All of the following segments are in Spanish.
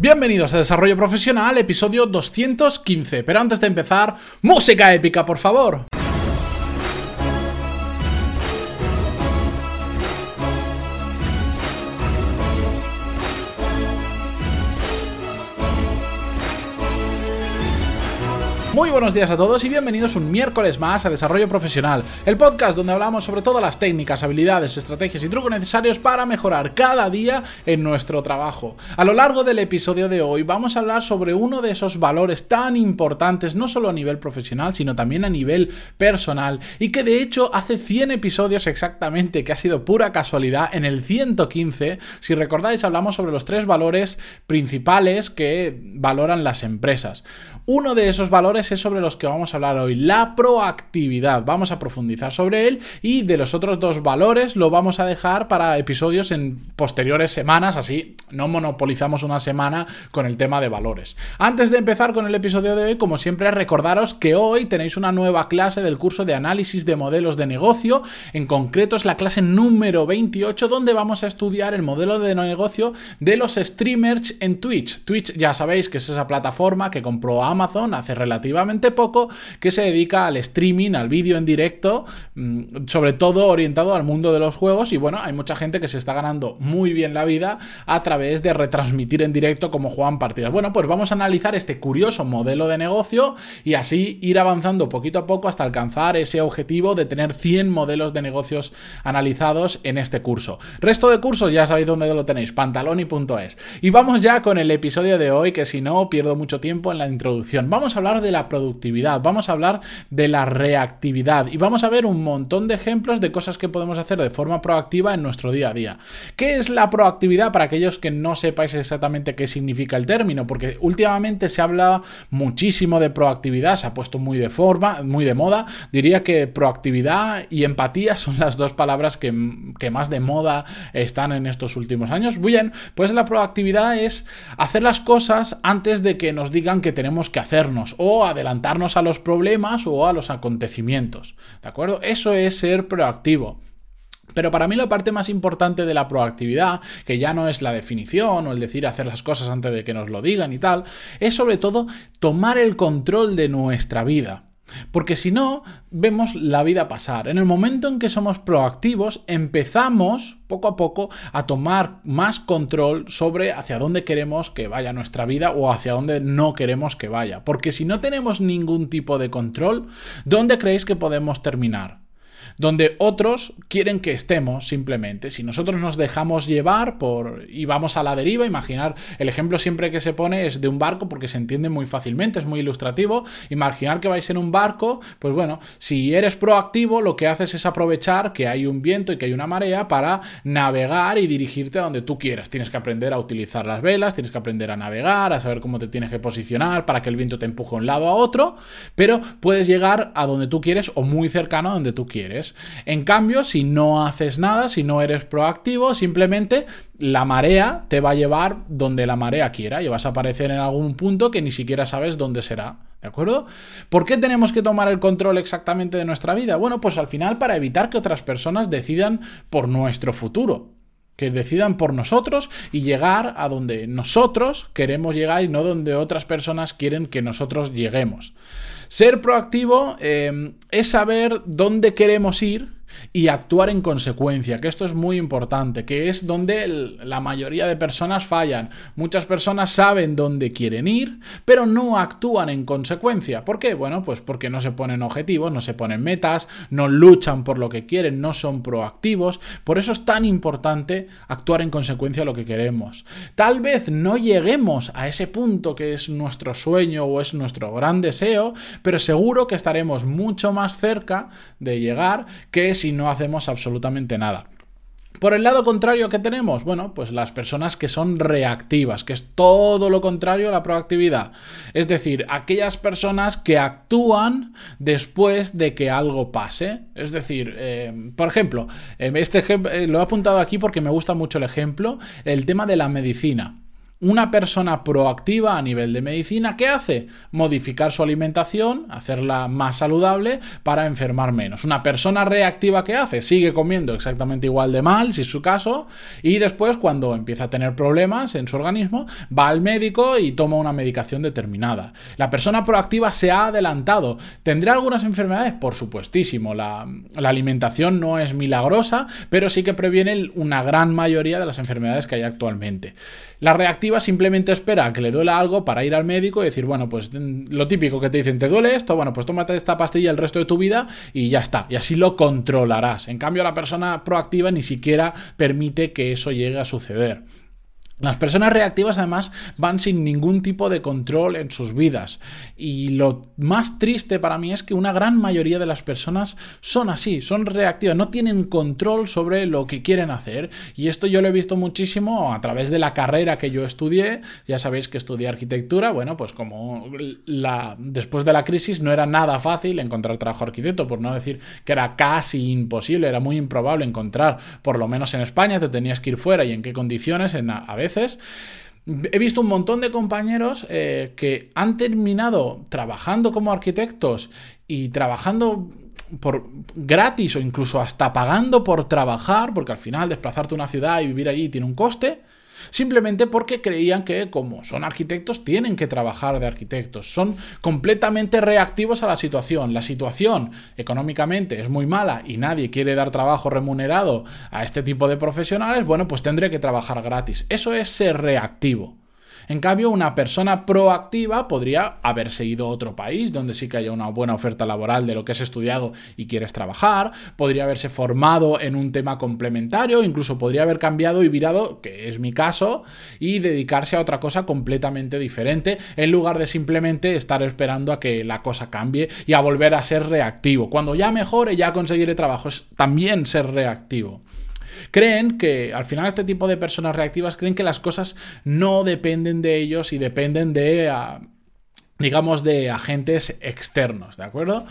Bienvenidos a Desarrollo Profesional, episodio 215. Pero antes de empezar, música épica, por favor. Muy buenos días a todos y bienvenidos un miércoles más a Desarrollo Profesional, el podcast donde hablamos sobre todas las técnicas, habilidades, estrategias y trucos necesarios para mejorar cada día en nuestro trabajo. A lo largo del episodio de hoy vamos a hablar sobre uno de esos valores tan importantes, no solo a nivel profesional, sino también a nivel personal, y que de hecho hace 100 episodios exactamente, que ha sido pura casualidad, en el 115, si recordáis, hablamos sobre los tres valores principales que valoran las empresas. Uno de esos valores es sobre los que vamos a hablar hoy, la proactividad. Vamos a profundizar sobre él y de los otros dos valores lo vamos a dejar para episodios en posteriores semanas, así no monopolizamos una semana con el tema de valores. Antes de empezar con el episodio de hoy, como siempre, recordaros que hoy tenéis una nueva clase del curso de análisis de modelos de negocio. En concreto es la clase número 28 donde vamos a estudiar el modelo de negocio de los streamers en Twitch. Twitch ya sabéis que es esa plataforma que compró Amazon hace relativamente poco que se dedica al streaming, al vídeo en directo, mm, sobre todo orientado al mundo de los juegos y bueno, hay mucha gente que se está ganando muy bien la vida a través de retransmitir en directo como juegan partidas. Bueno, pues vamos a analizar este curioso modelo de negocio y así ir avanzando poquito a poco hasta alcanzar ese objetivo de tener 100 modelos de negocios analizados en este curso. Resto de cursos ya sabéis dónde lo tenéis, pantaloni.es. Y vamos ya con el episodio de hoy, que si no pierdo mucho tiempo en la introducción Vamos a hablar de la productividad, vamos a hablar de la reactividad y vamos a ver un montón de ejemplos de cosas que podemos hacer de forma proactiva en nuestro día a día. ¿Qué es la proactividad para aquellos que no sepáis exactamente qué significa el término? Porque últimamente se habla muchísimo de proactividad, se ha puesto muy de forma, muy de moda. Diría que proactividad y empatía son las dos palabras que, que más de moda están en estos últimos años. Bien, pues la proactividad es hacer las cosas antes de que nos digan que tenemos que hacernos o adelantarnos a los problemas o a los acontecimientos. ¿De acuerdo? Eso es ser proactivo. Pero para mí la parte más importante de la proactividad, que ya no es la definición o el decir hacer las cosas antes de que nos lo digan y tal, es sobre todo tomar el control de nuestra vida. Porque si no, vemos la vida pasar. En el momento en que somos proactivos, empezamos poco a poco a tomar más control sobre hacia dónde queremos que vaya nuestra vida o hacia dónde no queremos que vaya. Porque si no tenemos ningún tipo de control, ¿dónde creéis que podemos terminar? Donde otros quieren que estemos simplemente. Si nosotros nos dejamos llevar por y vamos a la deriva, imaginar el ejemplo siempre que se pone es de un barco porque se entiende muy fácilmente, es muy ilustrativo. Imaginar que vais en un barco, pues bueno, si eres proactivo, lo que haces es aprovechar que hay un viento y que hay una marea para navegar y dirigirte a donde tú quieras. Tienes que aprender a utilizar las velas, tienes que aprender a navegar, a saber cómo te tienes que posicionar para que el viento te empuje de un lado a otro, pero puedes llegar a donde tú quieres o muy cercano a donde tú quieres. En cambio, si no haces nada, si no eres proactivo, simplemente la marea te va a llevar donde la marea quiera y vas a aparecer en algún punto que ni siquiera sabes dónde será. ¿De acuerdo? ¿Por qué tenemos que tomar el control exactamente de nuestra vida? Bueno, pues al final para evitar que otras personas decidan por nuestro futuro que decidan por nosotros y llegar a donde nosotros queremos llegar y no donde otras personas quieren que nosotros lleguemos. Ser proactivo eh, es saber dónde queremos ir y actuar en consecuencia, que esto es muy importante, que es donde la mayoría de personas fallan. Muchas personas saben dónde quieren ir, pero no actúan en consecuencia. ¿Por qué? Bueno, pues porque no se ponen objetivos, no se ponen metas, no luchan por lo que quieren, no son proactivos. Por eso es tan importante actuar en consecuencia a lo que queremos. Tal vez no lleguemos a ese punto que es nuestro sueño o es nuestro gran deseo, pero seguro que estaremos mucho más cerca de llegar que si no hacemos absolutamente nada. Por el lado contrario que tenemos, bueno, pues las personas que son reactivas, que es todo lo contrario a la proactividad. Es decir, aquellas personas que actúan después de que algo pase. Es decir, eh, por ejemplo, eh, este ejemplo, eh, lo he apuntado aquí porque me gusta mucho el ejemplo, el tema de la medicina. Una persona proactiva a nivel de medicina, ¿qué hace? Modificar su alimentación, hacerla más saludable para enfermar menos. Una persona reactiva, ¿qué hace? Sigue comiendo exactamente igual de mal, si es su caso, y después cuando empieza a tener problemas en su organismo, va al médico y toma una medicación determinada. La persona proactiva se ha adelantado. ¿Tendrá algunas enfermedades? Por supuestísimo. La, la alimentación no es milagrosa, pero sí que previene una gran mayoría de las enfermedades que hay actualmente. La reactiva simplemente espera a que le duela algo para ir al médico y decir, bueno, pues mm, lo típico que te dicen, ¿te duele esto? Bueno, pues tómate esta pastilla el resto de tu vida y ya está. Y así lo controlarás. En cambio, la persona proactiva ni siquiera permite que eso llegue a suceder. Las personas reactivas además van sin ningún tipo de control en sus vidas. Y lo más triste para mí es que una gran mayoría de las personas son así, son reactivas, no tienen control sobre lo que quieren hacer. Y esto yo lo he visto muchísimo a través de la carrera que yo estudié, ya sabéis que estudié arquitectura, bueno pues como la, después de la crisis no era nada fácil encontrar trabajo arquitecto, por no decir que era casi imposible, era muy improbable encontrar, por lo menos en España te tenías que ir fuera y en qué condiciones, en, a veces. He visto un montón de compañeros eh, que han terminado trabajando como arquitectos y trabajando por gratis o incluso hasta pagando por trabajar, porque al final desplazarte a una ciudad y vivir allí tiene un coste simplemente porque creían que como son arquitectos tienen que trabajar de arquitectos, son completamente reactivos a la situación. La situación económicamente es muy mala y nadie quiere dar trabajo remunerado a este tipo de profesionales, bueno, pues tendré que trabajar gratis. Eso es ser reactivo. En cambio, una persona proactiva podría haberse ido a otro país donde sí que haya una buena oferta laboral de lo que has estudiado y quieres trabajar, podría haberse formado en un tema complementario, incluso podría haber cambiado y virado, que es mi caso, y dedicarse a otra cosa completamente diferente, en lugar de simplemente estar esperando a que la cosa cambie y a volver a ser reactivo. Cuando ya mejore, ya conseguiré trabajo, es también ser reactivo. Creen que al final este tipo de personas reactivas creen que las cosas no dependen de ellos y dependen de... Ah, digamos, de agentes externos, ¿de acuerdo?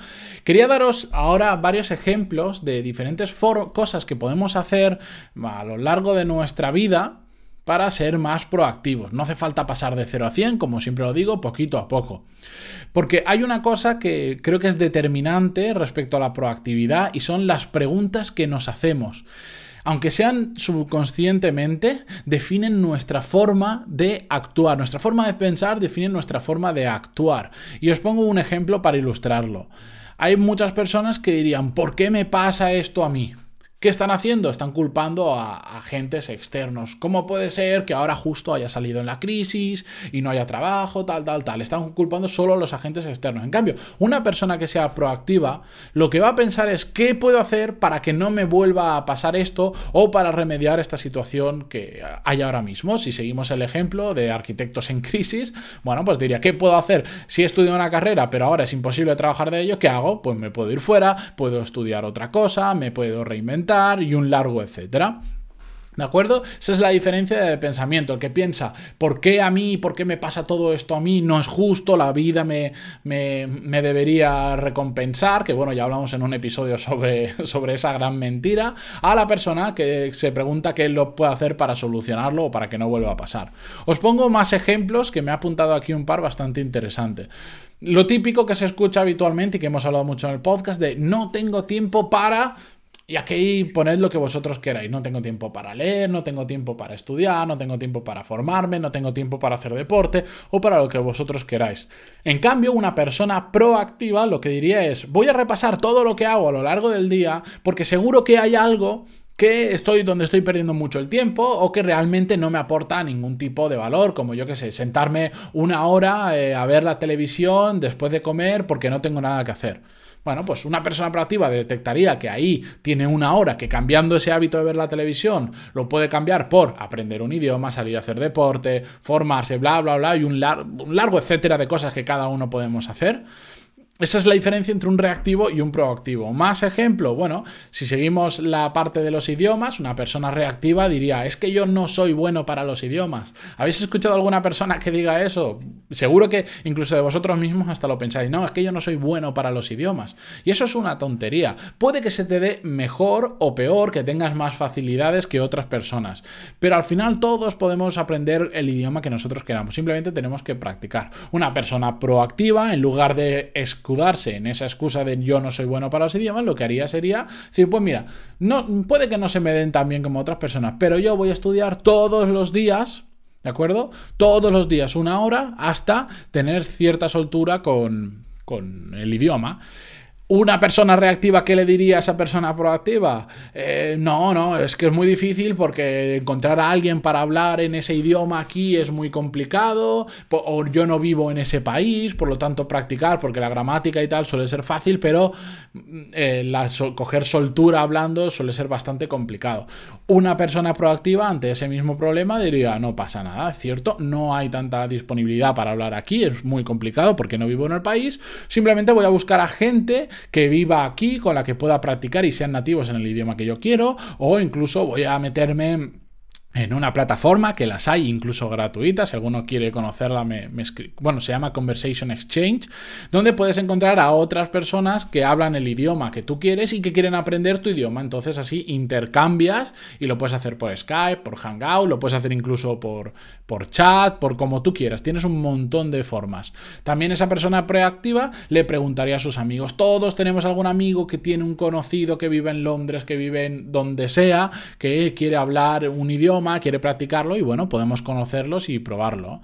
Quería daros ahora varios ejemplos de diferentes cosas que podemos hacer a lo largo de nuestra vida para ser más proactivos. No hace falta pasar de 0 a 100, como siempre lo digo, poquito a poco. Porque hay una cosa que creo que es determinante respecto a la proactividad y son las preguntas que nos hacemos aunque sean subconscientemente, definen nuestra forma de actuar. Nuestra forma de pensar define nuestra forma de actuar. Y os pongo un ejemplo para ilustrarlo. Hay muchas personas que dirían, ¿por qué me pasa esto a mí? ¿Qué están haciendo? Están culpando a agentes externos. ¿Cómo puede ser que ahora justo haya salido en la crisis y no haya trabajo, tal, tal, tal? Están culpando solo a los agentes externos. En cambio, una persona que sea proactiva, lo que va a pensar es qué puedo hacer para que no me vuelva a pasar esto o para remediar esta situación que hay ahora mismo. Si seguimos el ejemplo de arquitectos en crisis, bueno, pues diría, ¿qué puedo hacer? Si he estudiado una carrera, pero ahora es imposible trabajar de ello, ¿qué hago? Pues me puedo ir fuera, puedo estudiar otra cosa, me puedo reinventar y un largo etcétera. ¿De acuerdo? Esa es la diferencia de pensamiento. El que piensa, ¿por qué a mí? ¿Por qué me pasa todo esto a mí? No es justo, la vida me, me, debería recompensar, que bueno, ya hablamos en un episodio sobre, sobre esa gran mentira, a la persona que se pregunta qué lo puede hacer para solucionarlo o para que no vuelva a pasar. Os pongo más ejemplos que me ha apuntado aquí un par bastante interesante. Lo típico que se escucha habitualmente y que hemos hablado mucho en el podcast de no tengo tiempo para y aquí poned lo que vosotros queráis. No tengo tiempo para leer, no tengo tiempo para estudiar, no tengo tiempo para formarme, no tengo tiempo para hacer deporte o para lo que vosotros queráis. En cambio, una persona proactiva lo que diría es, voy a repasar todo lo que hago a lo largo del día porque seguro que hay algo que estoy donde estoy perdiendo mucho el tiempo o que realmente no me aporta ningún tipo de valor, como yo que sé, sentarme una hora eh, a ver la televisión después de comer porque no tengo nada que hacer. Bueno, pues una persona proactiva detectaría que ahí tiene una hora que cambiando ese hábito de ver la televisión lo puede cambiar por aprender un idioma, salir a hacer deporte, formarse, bla, bla, bla, y un, largo etcétera de cosas que cada uno podemos hacer. Esa es la diferencia entre un reactivo y un proactivo. Más ejemplo, bueno, si seguimos la parte de los idiomas, una persona reactiva diría, es que yo no soy bueno para los idiomas. ¿Habéis escuchado alguna persona que diga eso? seguro que incluso de vosotros mismos hasta lo pensáis, no, es que yo no soy bueno para los idiomas. Y eso es una tontería. Puede que se te dé mejor o peor, que tengas más facilidades que otras personas. Pero al final todos podemos aprender el idioma que nosotros queramos. Simplemente tenemos que practicar. Una persona proactiva, en lugar de escudarse en esa excusa de yo no soy bueno para los idiomas, lo que haría sería decir, pues mira, no, puede que no se me den tan bien como otras personas, pero yo voy a estudiar todos los días ¿De acuerdo? Todos los días una hora hasta tener cierta soltura con, con el idioma. ¿Una persona reactiva qué le diría a esa persona proactiva? Eh, no, no, es que es muy difícil porque encontrar a alguien para hablar en ese idioma aquí es muy complicado, o yo no vivo en ese país, por lo tanto practicar, porque la gramática y tal suele ser fácil, pero mm, eh, coger soltura hablando suele ser bastante complicado. Una persona proactiva ante ese mismo problema diría, no pasa nada, ¿cierto? No hay tanta disponibilidad para hablar aquí, es muy complicado porque no vivo en el país, simplemente voy a buscar a gente que viva aquí, con la que pueda practicar y sean nativos en el idioma que yo quiero, o incluso voy a meterme en una plataforma que las hay incluso gratuitas, si alguno quiere conocerla, me, bueno, se llama Conversation Exchange, donde puedes encontrar a otras personas que hablan el idioma que tú quieres y que quieren aprender tu idioma. Entonces así intercambias y lo puedes hacer por Skype, por Hangout, lo puedes hacer incluso por, por chat, por como tú quieras. Tienes un montón de formas. También esa persona preactiva le preguntaría a sus amigos. Todos tenemos algún amigo que tiene un conocido que vive en Londres, que vive en donde sea, que quiere hablar un idioma quiere practicarlo y bueno, podemos conocerlos y probarlo.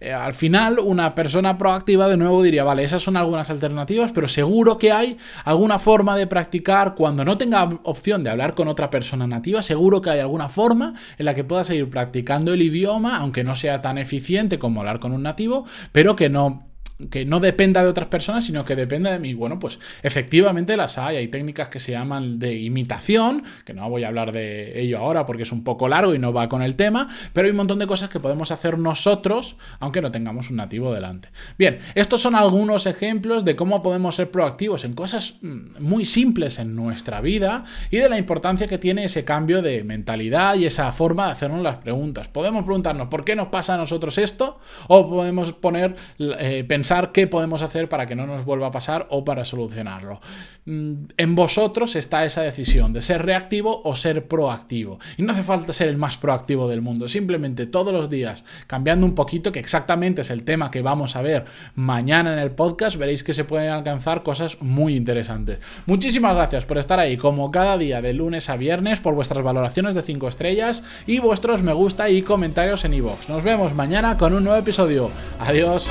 Eh, al final, una persona proactiva de nuevo diría, vale, esas son algunas alternativas, pero seguro que hay alguna forma de practicar cuando no tenga opción de hablar con otra persona nativa, seguro que hay alguna forma en la que pueda seguir practicando el idioma, aunque no sea tan eficiente como hablar con un nativo, pero que no que no dependa de otras personas, sino que dependa de mí. Bueno, pues efectivamente las hay. Hay técnicas que se llaman de imitación, que no voy a hablar de ello ahora porque es un poco largo y no va con el tema, pero hay un montón de cosas que podemos hacer nosotros, aunque no tengamos un nativo delante. Bien, estos son algunos ejemplos de cómo podemos ser proactivos en cosas mm, muy simples en nuestra vida y de la importancia que tiene ese cambio de mentalidad y esa forma de hacernos las preguntas. Podemos preguntarnos por qué nos pasa a nosotros esto o podemos poner, eh, pensar qué podemos hacer para que no nos vuelva a pasar o para solucionarlo. Mm, en vosotros está esa decisión de ser reactivo o ser proactivo. Y no hace falta ser el más proactivo del mundo, simplemente todos los días cambiando un poquito, que exactamente es el tema que vamos a ver mañana en el podcast, veréis que se pueden alcanzar cosas muy interesantes. Muchísimas gracias por estar ahí como cada día de lunes a viernes, por vuestras valoraciones de 5 estrellas y vuestros me gusta y comentarios en iVoox. Nos vemos mañana con un nuevo episodio. Adiós.